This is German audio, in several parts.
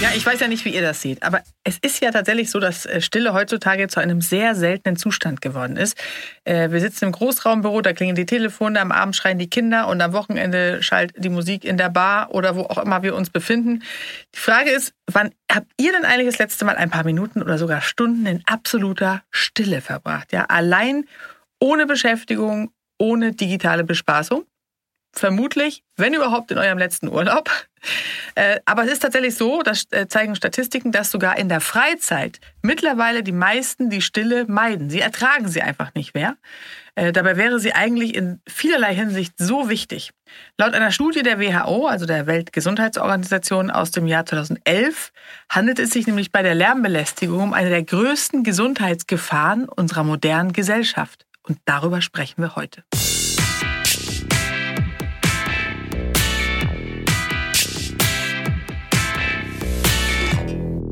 Ja, ich weiß ja nicht, wie ihr das seht, aber es ist ja tatsächlich so, dass äh, Stille heutzutage zu einem sehr seltenen Zustand geworden ist. Äh, wir sitzen im Großraumbüro, da klingen die Telefone, am Abend schreien die Kinder und am Wochenende schallt die Musik in der Bar oder wo auch immer wir uns befinden. Die Frage ist, wann habt ihr denn eigentlich das letzte Mal ein paar Minuten oder sogar Stunden in absoluter Stille verbracht? Ja, allein ohne Beschäftigung, ohne digitale Bespaßung? Vermutlich, wenn überhaupt, in eurem letzten Urlaub. Äh, aber es ist tatsächlich so, das äh, zeigen Statistiken, dass sogar in der Freizeit mittlerweile die meisten die Stille meiden. Sie ertragen sie einfach nicht mehr. Äh, dabei wäre sie eigentlich in vielerlei Hinsicht so wichtig. Laut einer Studie der WHO, also der Weltgesundheitsorganisation aus dem Jahr 2011, handelt es sich nämlich bei der Lärmbelästigung um eine der größten Gesundheitsgefahren unserer modernen Gesellschaft. Und darüber sprechen wir heute.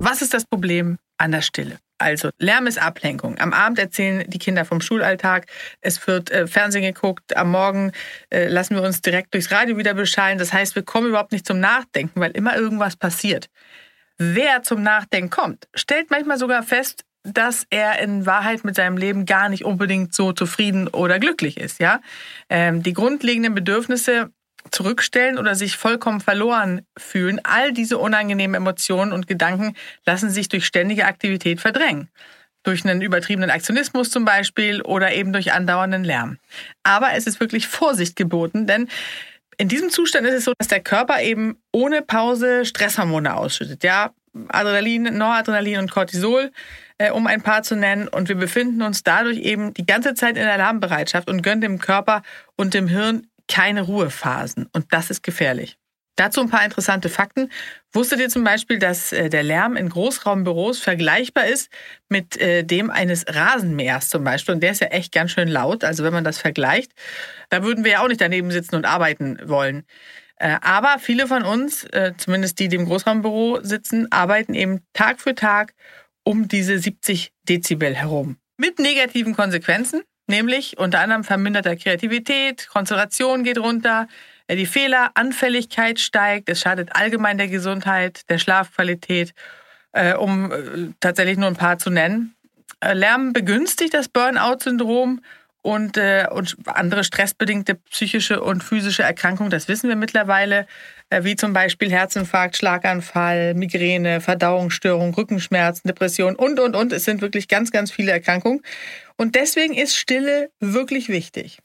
Was ist das Problem an der Stille? Also Lärm ist Ablenkung. Am Abend erzählen die Kinder vom Schulalltag. Es wird äh, Fernsehen geguckt. Am Morgen äh, lassen wir uns direkt durchs Radio wieder beschallen. Das heißt, wir kommen überhaupt nicht zum Nachdenken, weil immer irgendwas passiert. Wer zum Nachdenken kommt, stellt manchmal sogar fest, dass er in Wahrheit mit seinem Leben gar nicht unbedingt so zufrieden oder glücklich ist. Ja, ähm, die grundlegenden Bedürfnisse zurückstellen oder sich vollkommen verloren fühlen. All diese unangenehmen Emotionen und Gedanken lassen sich durch ständige Aktivität verdrängen. Durch einen übertriebenen Aktionismus zum Beispiel oder eben durch andauernden Lärm. Aber es ist wirklich Vorsicht geboten, denn in diesem Zustand ist es so, dass der Körper eben ohne Pause Stresshormone ausschüttet. Ja, Adrenalin, Noradrenalin und Cortisol, äh, um ein paar zu nennen. Und wir befinden uns dadurch eben die ganze Zeit in Alarmbereitschaft und gönnen dem Körper und dem Hirn keine Ruhephasen und das ist gefährlich. Dazu ein paar interessante Fakten. Wusstet ihr zum Beispiel, dass äh, der Lärm in Großraumbüros vergleichbar ist mit äh, dem eines Rasenmähers zum Beispiel? Und der ist ja echt ganz schön laut. Also wenn man das vergleicht, da würden wir ja auch nicht daneben sitzen und arbeiten wollen. Äh, aber viele von uns, zumindest die, die im Großraumbüro sitzen, arbeiten eben Tag für Tag um diese 70 Dezibel herum. Mit negativen Konsequenzen. Nämlich unter anderem verminderter Kreativität, Konzentration geht runter, äh, die Fehleranfälligkeit steigt, es schadet allgemein der Gesundheit, der Schlafqualität, äh, um äh, tatsächlich nur ein paar zu nennen. Lärm begünstigt das Burnout-Syndrom und, und andere stressbedingte psychische und physische Erkrankungen, das wissen wir mittlerweile, wie zum Beispiel Herzinfarkt, Schlaganfall, Migräne, Verdauungsstörung, Rückenschmerzen, Depression und, und, und. Es sind wirklich ganz, ganz viele Erkrankungen. Und deswegen ist Stille wirklich wichtig.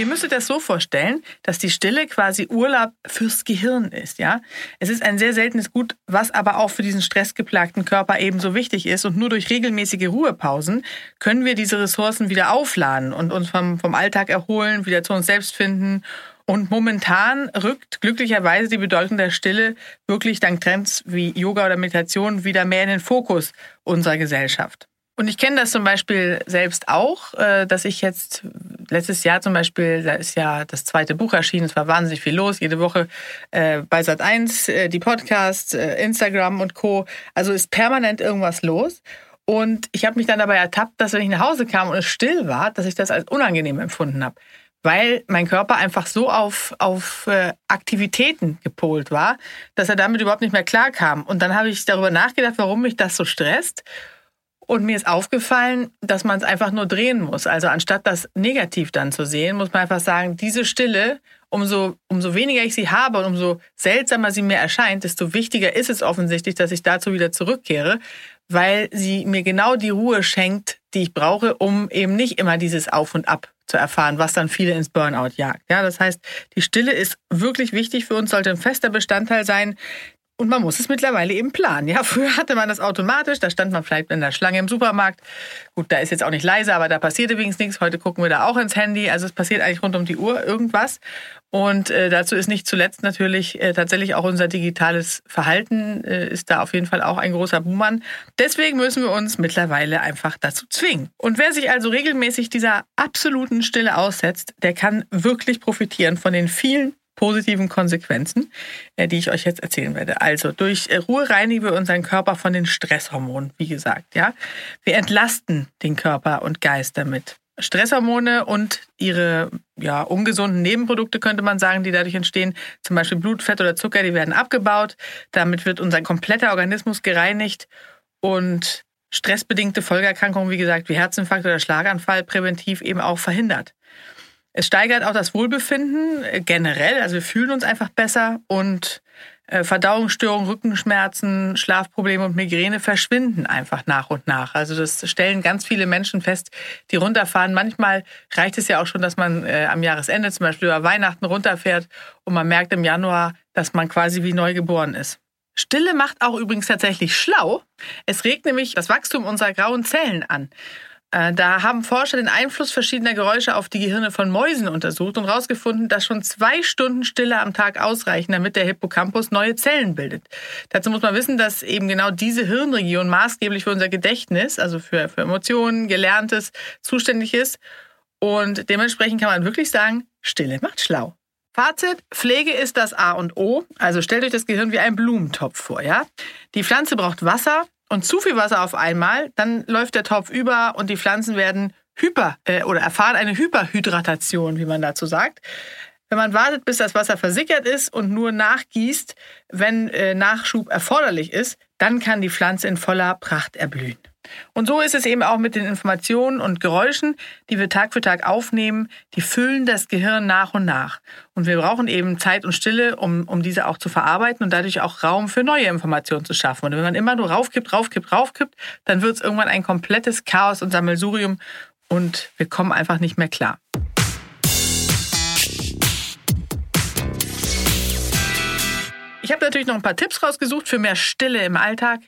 Ihr müsstet das so vorstellen, dass die Stille quasi Urlaub fürs Gehirn ist, ja? Es ist ein sehr seltenes Gut, was aber auch für diesen stressgeplagten Körper ebenso wichtig ist und nur durch regelmäßige Ruhepausen können wir diese Ressourcen wieder aufladen und uns vom, vom Alltag erholen, wieder zu uns selbst finden und momentan rückt glücklicherweise die Bedeutung der Stille wirklich dank Trends wie Yoga oder Meditation wieder mehr in den Fokus unserer Gesellschaft. Und ich kenne das zum Beispiel selbst auch, äh, dass ich jetzt letztes Jahr zum Beispiel, da ist ja das zweite Buch erschienen, es war wahnsinnig viel los, jede Woche äh, bei Sat1, äh, die Podcasts, Instagram und Co. Also ist permanent irgendwas los. Und ich habe mich dann dabei ertappt, dass wenn ich nach Hause kam und es still war, dass ich das als unangenehm empfunden habe weil mein Körper einfach so auf, auf Aktivitäten gepolt war, dass er damit überhaupt nicht mehr klarkam. Und dann habe ich darüber nachgedacht, warum mich das so stresst. Und mir ist aufgefallen, dass man es einfach nur drehen muss. Also anstatt das negativ dann zu sehen, muss man einfach sagen, diese Stille, umso, umso weniger ich sie habe und umso seltsamer sie mir erscheint, desto wichtiger ist es offensichtlich, dass ich dazu wieder zurückkehre, weil sie mir genau die Ruhe schenkt, die ich brauche, um eben nicht immer dieses Auf und Ab zu erfahren, was dann viele ins Burnout jagt. Ja, das heißt, die Stille ist wirklich wichtig für uns, sollte ein fester Bestandteil sein Und man muss es mittlerweile eben planen. Ja, früher hatte man das automatisch, da stand man vielleicht in der Schlange im Supermarkt. Gut, da ist jetzt auch nicht leise, aber da passierte wenigstens nichts. Heute gucken wir da auch ins Handy. Also es passiert eigentlich rund um die Uhr irgendwas. Und äh, dazu ist nicht zuletzt natürlich äh, tatsächlich auch unser digitales Verhalten äh, ist da auf jeden Fall auch ein großer Buhmann. Deswegen müssen wir uns mittlerweile einfach dazu zwingen. Und wer sich also regelmäßig dieser absoluten Stille aussetzt, der kann wirklich profitieren von den vielen positiven Konsequenzen, äh, die ich euch jetzt erzählen werde. Also durch äh, Ruhe reinigen wir unseren Körper von den Stresshormonen, wie gesagt. Ja, wir entlasten den Körper und Geist damit. Stresshormone und ihre ja, ungesunden Nebenprodukte, könnte man sagen, die dadurch entstehen, zum Beispiel Blut, Fett oder Zucker, die werden abgebaut. Damit wird unser kompletter Organismus gereinigt und stressbedingte Folgeerkrankungen, wie gesagt, wie Herzinfarkt oder Schlaganfall, präventiv eben auch verhindert. Es steigert auch das Wohlbefinden äh, generell, also wir fühlen uns einfach besser und äh, Verdauungsstörungen, Rückenschmerzen, Schlafprobleme und Migräne verschwinden einfach nach und nach. Also das stellen ganz viele Menschen fest, die runterfahren. Manchmal reicht es ja auch schon, dass man äh, am Jahresende zum Beispiel über Weihnachten runterfährt und man merkt im Januar, dass man quasi wie neu geboren ist. Stille macht auch übrigens tatsächlich schlau. Es regt nämlich das Wachstum unserer grauen Zellen an. Äh, da haben Forscher den Einfluss verschiedener Geräusche auf die Gehirne von Mäusen untersucht und herausgefunden, dass schon zwei Stunden Stille am Tag ausreichen, damit der Hippocampus neue Zellen bildet. Dazu muss man wissen, dass eben genau diese Hirnregion maßgeblich für unser Gedächtnis, also für, für Emotionen, Gelerntes, zuständig ist. Und dementsprechend kann man wirklich sagen, Stille macht schlau. Fazit, Pflege ist das A und O. Also stellt euch das Gehirn wie ein Blumentopf vor, ja? Die Pflanze braucht Wasser, und zu viel Wasser auf einmal, dann läuft der Topf über und die Pflanzen werden hyper äh, oder erfahren eine Hyperhydratation, wie man dazu sagt. Wenn man wartet, bis das Wasser versickert ist und nur nachgießt, wenn äh, Nachschub erforderlich ist, dann kann die Pflanze in voller Pracht erblühen. Und so ist es eben auch mit den Informationen und Geräuschen, die wir Tag für Tag aufnehmen. Die füllen das Gehirn nach und nach. Und wir brauchen eben Zeit und Stille, um, um diese auch zu verarbeiten und dadurch auch Raum für neue Informationen zu schaffen. Und wenn man immer nur raufkippt, raufkippt, raufkippt, dann wird es irgendwann ein komplettes Chaos und Sammelsurium und wir kommen einfach nicht mehr klar. Ich habe natürlich noch ein paar Tipps rausgesucht für mehr Stille im Alltag.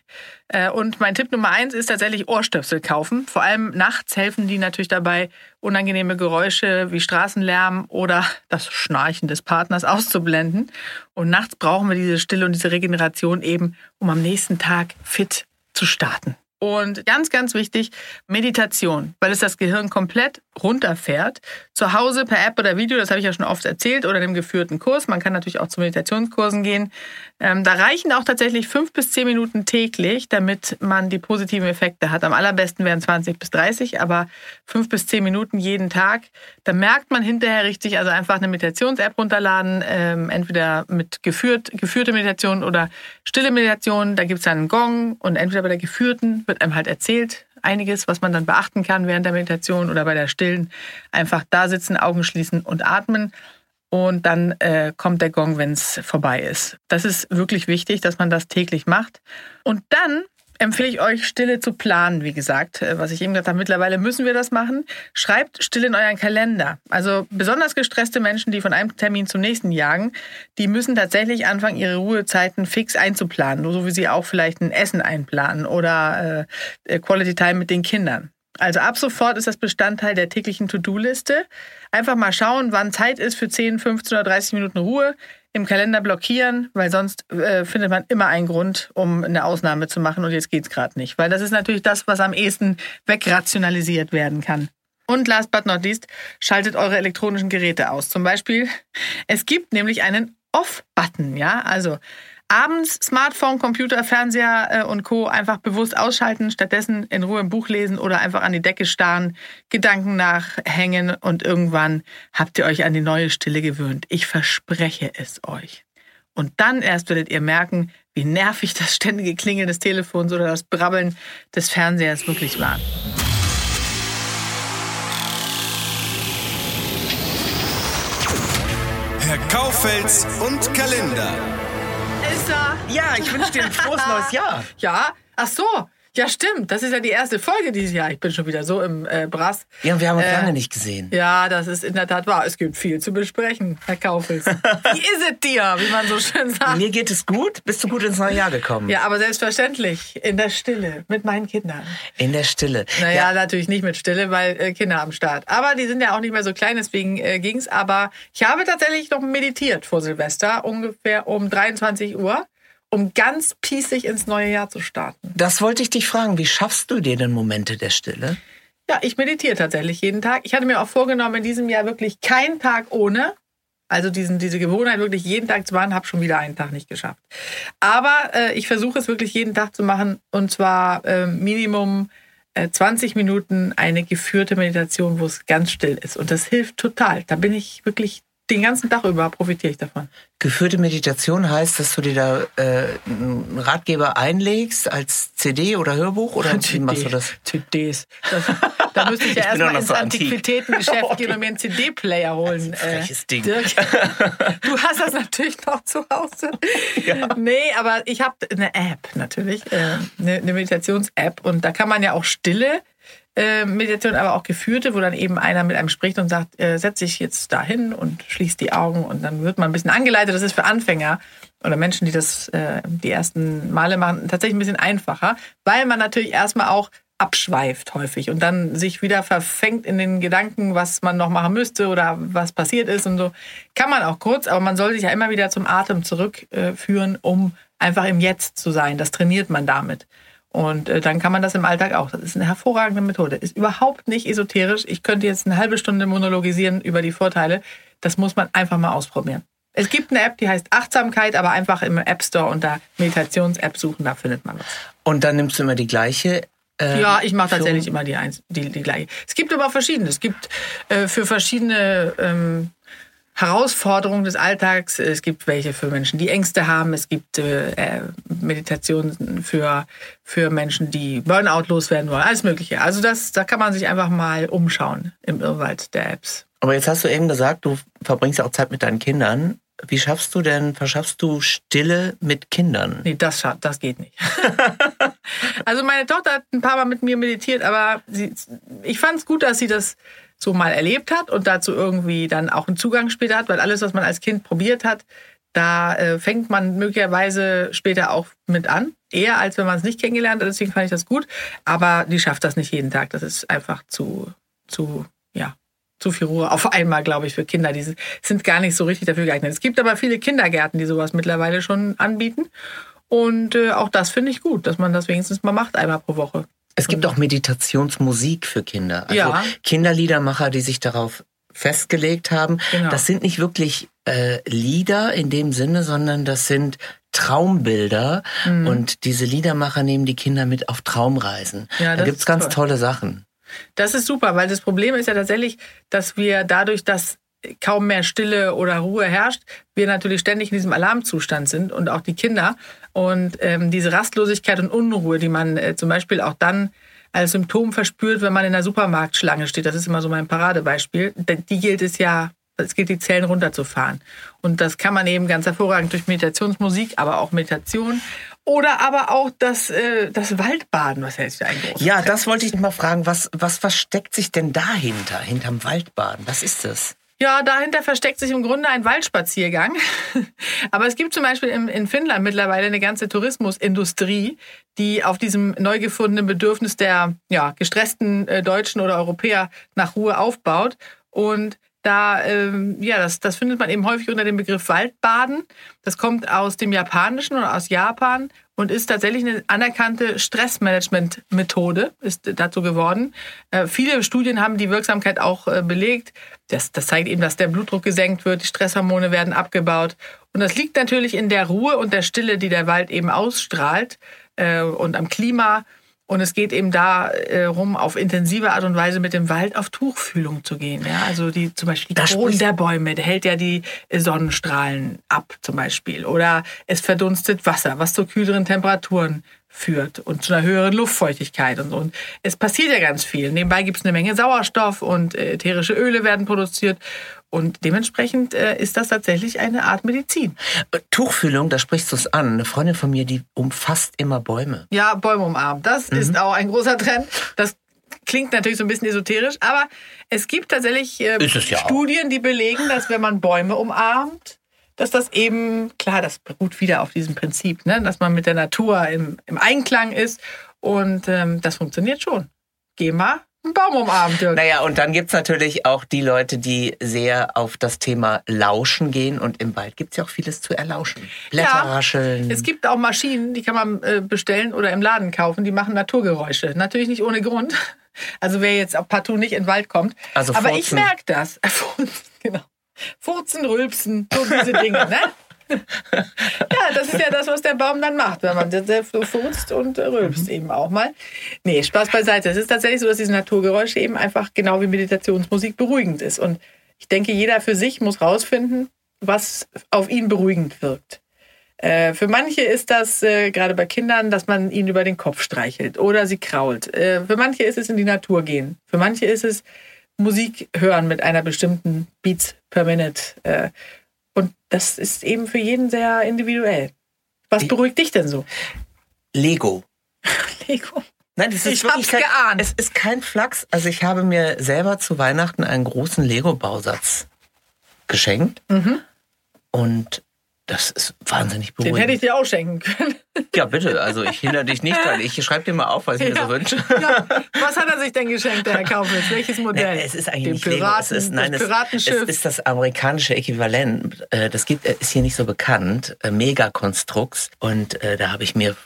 Äh, und mein Tipp Nummer eins ist tatsächlich Ohrstöpsel kaufen. Vor allem nachts helfen die natürlich dabei, unangenehme Geräusche wie Straßenlärm oder das Schnarchen des Partners auszublenden. Und nachts brauchen wir diese Stille und diese Regeneration eben, um am nächsten Tag fit zu starten. Und ganz, ganz wichtig, Meditation, weil es das Gehirn komplett runterfährt. Zu Hause per App oder Video, das habe ich ja schon oft erzählt, oder dem geführten Kurs. Man kann natürlich auch zu Meditationskursen gehen. Ähm, da reichen auch tatsächlich fünf bis zehn Minuten täglich, damit man die positiven Effekte hat. Am allerbesten wären 20 bis 30, aber fünf bis zehn Minuten jeden Tag. Da merkt man hinterher richtig, also einfach eine Meditations-App runterladen, ähm, entweder mit geführt, geführte Meditation oder stille Meditation. Da gibt es dann einen Gong und entweder bei der geführten wird einem halt erzählt, einiges, was man dann beachten kann während der Meditation oder bei der stillen. Einfach da sitzen, Augen schließen und atmen. Und dann äh, kommt der Gong, wenn es vorbei ist. Das ist wirklich wichtig, dass man das täglich macht. Und dann empfehle ich euch, Stille zu planen, wie gesagt. Äh, was ich eben gesagt habe, mittlerweile müssen wir das machen. Schreibt Stille in euren Kalender. Also besonders gestresste Menschen, die von einem Termin zum nächsten jagen, die müssen tatsächlich anfangen, ihre Ruhezeiten fix einzuplanen. So wie sie auch vielleicht ein Essen einplanen oder äh, Quality Time mit den Kindern. Also ab sofort ist das Bestandteil der täglichen To-Do-Liste. Einfach mal schauen, wann Zeit ist für 10, 15 oder 30 Minuten Ruhe im Kalender blockieren, weil sonst äh, findet man immer einen Grund, um eine Ausnahme zu machen und jetzt geht's gerade nicht. Weil das ist natürlich das, was am ehesten wegrationalisiert werden kann. Und last but not least, schaltet eure elektronischen Geräte aus. Zum Beispiel, es gibt nämlich einen Off-Button, ja, also abends Smartphone, Computer, Fernseher äh, und Co. einfach bewusst ausschalten, stattdessen in Ruhe ein Buch lesen oder einfach an die Decke starren, Gedanken nachhängen und irgendwann habt ihr euch an die neue Stille gewöhnt. Ich verspreche es euch. Und dann erst werdet ihr merken, wie nervig das ständige Klingeln des Telefons oder das Brabbeln des Fernsehers wirklich war. Herr Kaufels und Kalender. Ist er? Ja, ich wünsche dir ein frohes neues Jahr. Ja, ach so. Ja, stimmt. Das ist ja die erste Folge dieses Jahr. Ich bin schon wieder so im äh, Brass. Ja, und wir haben uns Äh, lange nicht gesehen. Ja, das ist in der Tat wahr. Es gibt viel zu besprechen, Herr Kaufels. Wie ist es dir, wie man so schön sagt? Mir geht es gut. Bist du gut ins neue Jahr gekommen? Ja, aber selbstverständlich in der Stille mit meinen Kindern. In der Stille. Naja, natürlich nicht mit Stille, weil äh, Kinder am Start. Aber die sind ja auch nicht mehr so klein, deswegen äh, ging's. Aber ich habe tatsächlich noch meditiert vor Silvester, ungefähr um 23 Uhr, um ganz pießig ins neue Jahr zu starten. Das wollte ich dich fragen. Wie schaffst du dir denn Momente der Stille? Ja, ich meditiere tatsächlich jeden Tag. Ich hatte mir auch vorgenommen, in diesem Jahr wirklich keinen Tag ohne. Also diesen, diese Gewohnheit wirklich jeden Tag zu machen, habe schon wieder einen Tag nicht geschafft. Aber äh, ich versuche es wirklich jeden Tag zu machen und zwar äh, Minimum äh, 20 Minuten eine geführte Meditation, wo es ganz still ist. Und das hilft total. Da bin ich wirklich den ganzen Tag über profitiere ich davon. Geführte Meditation heißt, dass du dir da äh, einen Ratgeber einlegst als CD oder Hörbuch oder wie machst du das? CDs. Das, da müsste ich ja erstmal ins so. Antiquitätengeschäft Oh, gehen und mir einen CD-Player holen. Ein freches Ding. Dirk, du hast das natürlich noch zu Hause. Nee, aber ich habe eine App natürlich, äh, eine, eine Meditations-App und da kann man ja auch stille äh, Meditation, aber auch geführte, wo dann eben einer mit einem spricht und sagt, äh, setz dich jetzt dahin und schließ die Augen und dann wird man ein bisschen angeleitet. Das ist für Anfänger oder Menschen, die das äh, die ersten Male machen, tatsächlich ein bisschen einfacher, weil man natürlich erstmal auch abschweift häufig und dann sich wieder verfängt in den Gedanken, was man noch machen müsste oder was passiert ist und so. Kann man auch kurz, aber man soll sich ja immer wieder zum Atem zurückführen, um einfach im Jetzt zu sein. Das trainiert man damit. Und äh, dann kann man das im Alltag auch. Das ist eine hervorragende Methode. Ist überhaupt nicht esoterisch. Ich könnte jetzt eine halbe Stunde monologisieren über die Vorteile. Das muss man einfach mal ausprobieren. Es gibt eine App, die heißt Achtsamkeit, aber einfach im App Store unter Meditations-App suchen, da findet man was. Und dann nimmst du immer die gleiche. Äh, Ja, ich mache tatsächlich immer die, eins, die, die gleiche. Es gibt aber verschiedene. Es gibt äh, für verschiedene ähm, Herausforderungen des Alltags, es gibt welche für Menschen, die Ängste haben, es gibt äh, Meditationen für, für Menschen, die Burnout loswerden wollen, alles Mögliche. Also das, da kann man sich einfach mal umschauen im Irrwald der Apps. Aber jetzt hast du eben gesagt, du verbringst ja auch Zeit mit deinen Kindern. Wie schaffst du denn, verschaffst du Stille mit Kindern? Nee, das, scha- das geht nicht. also meine Tochter hat ein paar Mal mit mir meditiert, aber sie, ich fand es gut, dass sie das so mal erlebt hat und dazu irgendwie dann auch einen Zugang später hat, weil alles, was man als Kind probiert hat, da äh, fängt man möglicherweise später auch mit an, eher als wenn man es nicht kennengelernt hat. Deswegen fand ich das gut. Aber die schafft das nicht jeden Tag. Das ist einfach zu, zu, ja, zu viel Ruhe auf einmal, glaube ich, für Kinder. Die sind gar nicht so richtig dafür geeignet. Es gibt aber viele Kindergärten, die sowas mittlerweile schon anbieten. Und äh, auch das finde ich gut, dass man das wenigstens mal macht, einmal pro Woche. Es gibt auch Meditationsmusik für Kinder. Also Ja. Kinderliedermacher, die sich darauf festgelegt haben. Genau. Das sind nicht wirklich äh, Lieder in dem Sinne, sondern das sind Traumbilder. Mhm. Und diese Liedermacher nehmen die Kinder mit auf Traumreisen. Ja, da gibt's ganz toll. tolle Sachen. Das ist super, weil das Problem ist ja tatsächlich, dass wir dadurch, dass kaum mehr Stille oder Ruhe herrscht, wir natürlich ständig in diesem Alarmzustand sind und auch die Kinder. Und ähm, diese Rastlosigkeit und Unruhe, die man äh, zum Beispiel auch dann als Symptom verspürt, wenn man in der Supermarktschlange steht, das ist immer so mein Paradebeispiel, die gilt es ja, es gilt die Zellen runterzufahren. Und das kann man eben ganz hervorragend durch Meditationsmusik, aber auch Meditation oder aber auch das, äh, das Waldbaden, was wieder ein großes Ja, das wollte ich mal fragen. Was, was versteckt sich denn dahinter, hinterm Waldbaden? Was ist das? Ja, dahinter versteckt sich im Grunde ein Waldspaziergang. Aber es gibt zum Beispiel in, in Finnland mittlerweile eine ganze Tourismusindustrie, die auf diesem neu gefundenen Bedürfnis der ja, gestressten äh, Deutschen oder Europäer nach Ruhe aufbaut. Und da, ähm, ja, das, das findet man eben häufig unter dem Begriff Waldbaden. Das kommt aus dem Japanischen oder aus Japan und ist tatsächlich eine anerkannte Stressmanagement-Methode, ist dazu geworden. Äh, viele Studien haben die Wirksamkeit auch äh, belegt. Das, das zeigt eben, dass der Blutdruck gesenkt wird, die Stresshormone werden abgebaut. Und das liegt natürlich in der Ruhe und der Stille, die der Wald eben ausstrahlt äh, und am Klima. Und es geht eben darum, auf intensive Art und Weise mit dem Wald auf Tuchfühlung zu gehen. Ja, also die zum Beispiel die Kronen der Bäume, der hält ja die Sonnenstrahlen ab zum Beispiel. Oder es verdunstet Wasser, was zu kühleren Temperaturen führt und zu einer höheren Luftfeuchtigkeit und so. Und es passiert ja ganz viel. Nebenbei gibt es eine Menge Sauerstoff und äh, ätherische Öle werden produziert. Und dementsprechend äh, ist das tatsächlich eine Art Medizin. Äh, Tuchfühlung, da sprichst du es an. Eine Freundin von mir, die umfasst immer Bäume. Ja, Bäume umarmen. Das mhm. ist auch ein großer Trend. Das klingt natürlich so ein bisschen esoterisch, aber es gibt tatsächlich äh, ja Studien, die belegen, dass wenn man Bäume umarmt, dass das eben, klar, das beruht wieder auf diesem Prinzip, ne? dass man mit der Natur im, im Einklang ist und ähm, das funktioniert schon. Geh mal einen Baum umarmen, Dirk. Naja, und dann gibt's natürlich auch die Leute, die sehr auf das Thema Lauschen gehen. Und im Wald gibt's ja auch vieles zu erlauschen. Blätter ja, rascheln. Es gibt auch Maschinen, die kann man äh, bestellen oder im Laden kaufen, die machen Naturgeräusche. Natürlich nicht ohne Grund. Also wer jetzt partout nicht in den Wald kommt. Also Aber ich merke das. genau. Furzen, rülpsen, so diese Dinge, ne? Ja, das ist ja das, was der Baum dann macht, wenn man der furzt und rülpst mhm. eben auch mal. Nee, Spaß beiseite. Es ist tatsächlich so, dass diese Naturgeräusche eben einfach genau wie Meditationsmusik beruhigend ist. Und ich denke, jeder für sich muss rausfinden, was auf ihn beruhigend wirkt. Äh, für manche ist das äh, gerade bei Kindern, dass man ihnen über den Kopf streichelt oder sie krault. Äh, für manche ist es in die Natur gehen. Für manche ist es Musik hören mit einer bestimmten Beats per Minute. Und das ist eben für jeden sehr individuell. Was beruhigt dich denn so? Lego. Lego. Nein, das ist ich hab's kein, geahnt. Es ist kein Flachs. Also ich habe mir selber zu Weihnachten einen großen Lego-Bausatz geschenkt. Mhm. Und das ist wahnsinnig beruhigend. Den hätte ich dir auch schenken können. Ja, bitte. Also ich hindere dich nicht dran. Ich schreibe dir mal auf, was ich ja. mir so wünsche. Ja. Was hat er sich denn geschenkt, der Herr Kaufmann? Welches Modell? Nee, es ist eigentlich Den nicht Piraten, Lego. Es ist, nein, das Piratenschiff. Es, ist das amerikanische Äquivalent. Äh, das gibt, äh, ist hier nicht so bekannt. Äh, Megakonstrukts. Und da habe ich mir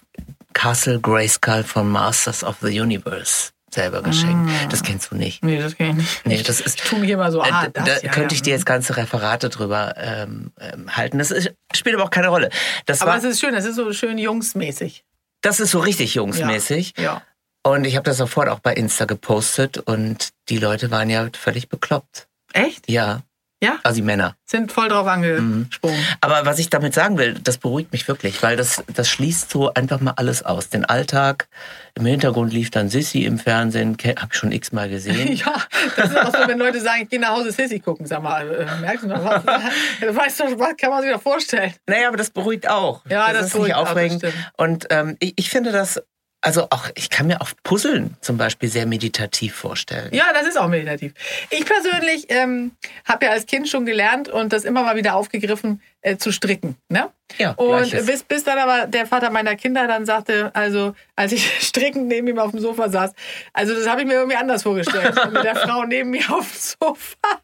Castle Grayskull von Masters of the Universe selber geschenkt. Mm. Das kennst du nicht. Nee, das kenne ich nicht. Nee, das ist, ich tue mich immer so, ah, das, da ja, könnte ich dir jetzt ganze Referate drüber ähm, ähm, halten. Das ist, spielt aber auch keine Rolle. Das aber war, es ist schön, das ist so schön jungsmäßig. Das ist so richtig jungsmäßig. Ja. ja. Und ich habe das sofort auch bei Insta gepostet und die Leute waren ja völlig bekloppt. Echt? Ja. Ja? Also die Männer. Sind voll drauf angesprungen. Mhm. Aber was ich damit sagen will, das beruhigt mich wirklich, weil das, das schließt so einfach mal alles aus. Den Alltag, im Hintergrund lief dann Sissy im Fernsehen, hab ich schon x-mal gesehen. ja, das ist auch so, wenn Leute sagen, ich gehe nach Hause Sissy gucken. Sag mal, äh, merkst du noch was? weißt du, was kann man sich da vorstellen? Naja, aber das beruhigt auch. Ja, das, das ist nicht aufregend. Auch, Und ähm, ich, ich finde das also auch, ich kann mir auch Puzzeln zum Beispiel sehr meditativ vorstellen. Ja, das ist auch meditativ. Ich persönlich ähm, habe ja als Kind schon gelernt und das immer mal wieder aufgegriffen äh, zu stricken. Ne? Ja, und bis, bis dann aber der Vater meiner Kinder dann sagte, also als ich strickend neben ihm auf dem Sofa saß, also das habe ich mir irgendwie anders vorgestellt. mit der Frau neben mir auf dem Sofa.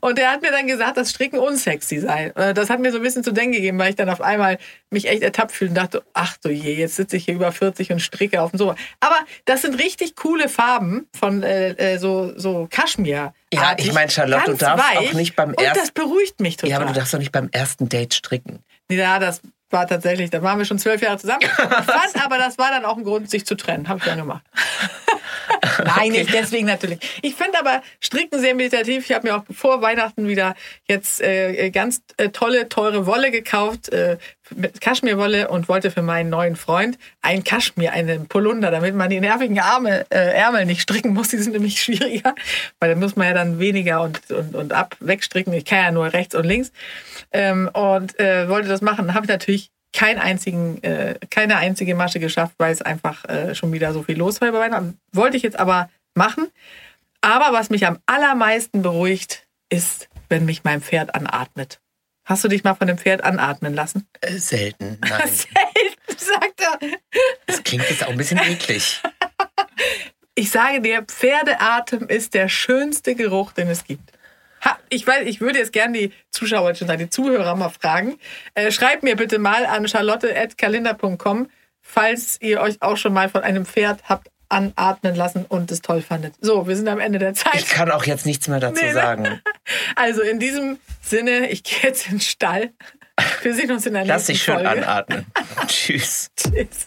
Und er hat mir dann gesagt, dass Stricken unsexy sei. Äh, das hat mir so ein bisschen zu denken gegeben, weil ich dann auf einmal mich echt ertappt fühlte und dachte, ach du je, jetzt sitze ich hier über 40 und stricke auf dem Sofa. Aber das sind richtig coole Farben von äh, äh so, so Kaschmir. Ja, ich meine, Charlotte, du darfst weich. auch nicht beim ersten. Und das beruhigt mich total. Ja, aber du darfst doch nicht beim ersten Date stricken. Ja, das war tatsächlich, da waren wir schon zwölf Jahre zusammen. Ich fand aber, das war dann auch ein Grund, sich zu trennen. Habe ich dann gemacht. Nein, okay. nicht deswegen natürlich. Ich finde aber Stricken sehr meditativ. Ich habe mir auch vor Weihnachten wieder jetzt äh, ganz äh, tolle, teure Wolle gekauft, äh, mit Kaschmirwolle und wollte für meinen neuen Freund ein Kaschmir, einen Polunder, damit man die nervigen Arme, äh, Ärmel nicht stricken muss. Die sind nämlich schwieriger, weil da muss man ja dann weniger und, und, und ab wegstricken. Ich kann ja nur rechts und links. Ähm, und äh, wollte das machen. Habe ich natürlich keinen einzigen, äh, keine einzige Masche geschafft, weil es einfach äh, schon wieder so viel los war bei Weihnachten. Wollte ich jetzt aber machen. Aber was mich am allermeisten beruhigt, ist, wenn mich mein Pferd anatmet. Hast du dich mal von dem Pferd anatmen lassen? Äh, selten, nein. selten, sagt er. Das klingt jetzt auch ein bisschen eklig. Ich sage dir, Pferdeatem ist der schönste Geruch, den es gibt. Ha, ich weiß, ich würde jetzt gerne die Zuschauer, die Zuhörer mal fragen. Äh, schreibt mir bitte mal an charlotte.kalender.com, falls ihr euch auch schon mal von einem Pferd habt anatmen lassen und es toll fandet. So, wir sind am Ende der Zeit. Ich kann auch jetzt nichts mehr dazu nee, ne? sagen. Also in diesem Sinne, ich gehe jetzt in den Stall. Wir sehen uns in der Lass nächsten Folge. Lass dich schön anatmen. Tschüss. Tschüss.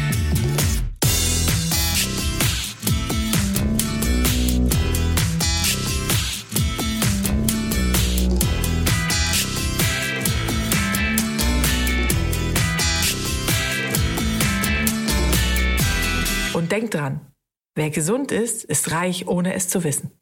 Und denkt dran, wer gesund ist, ist reich, ohne es zu wissen.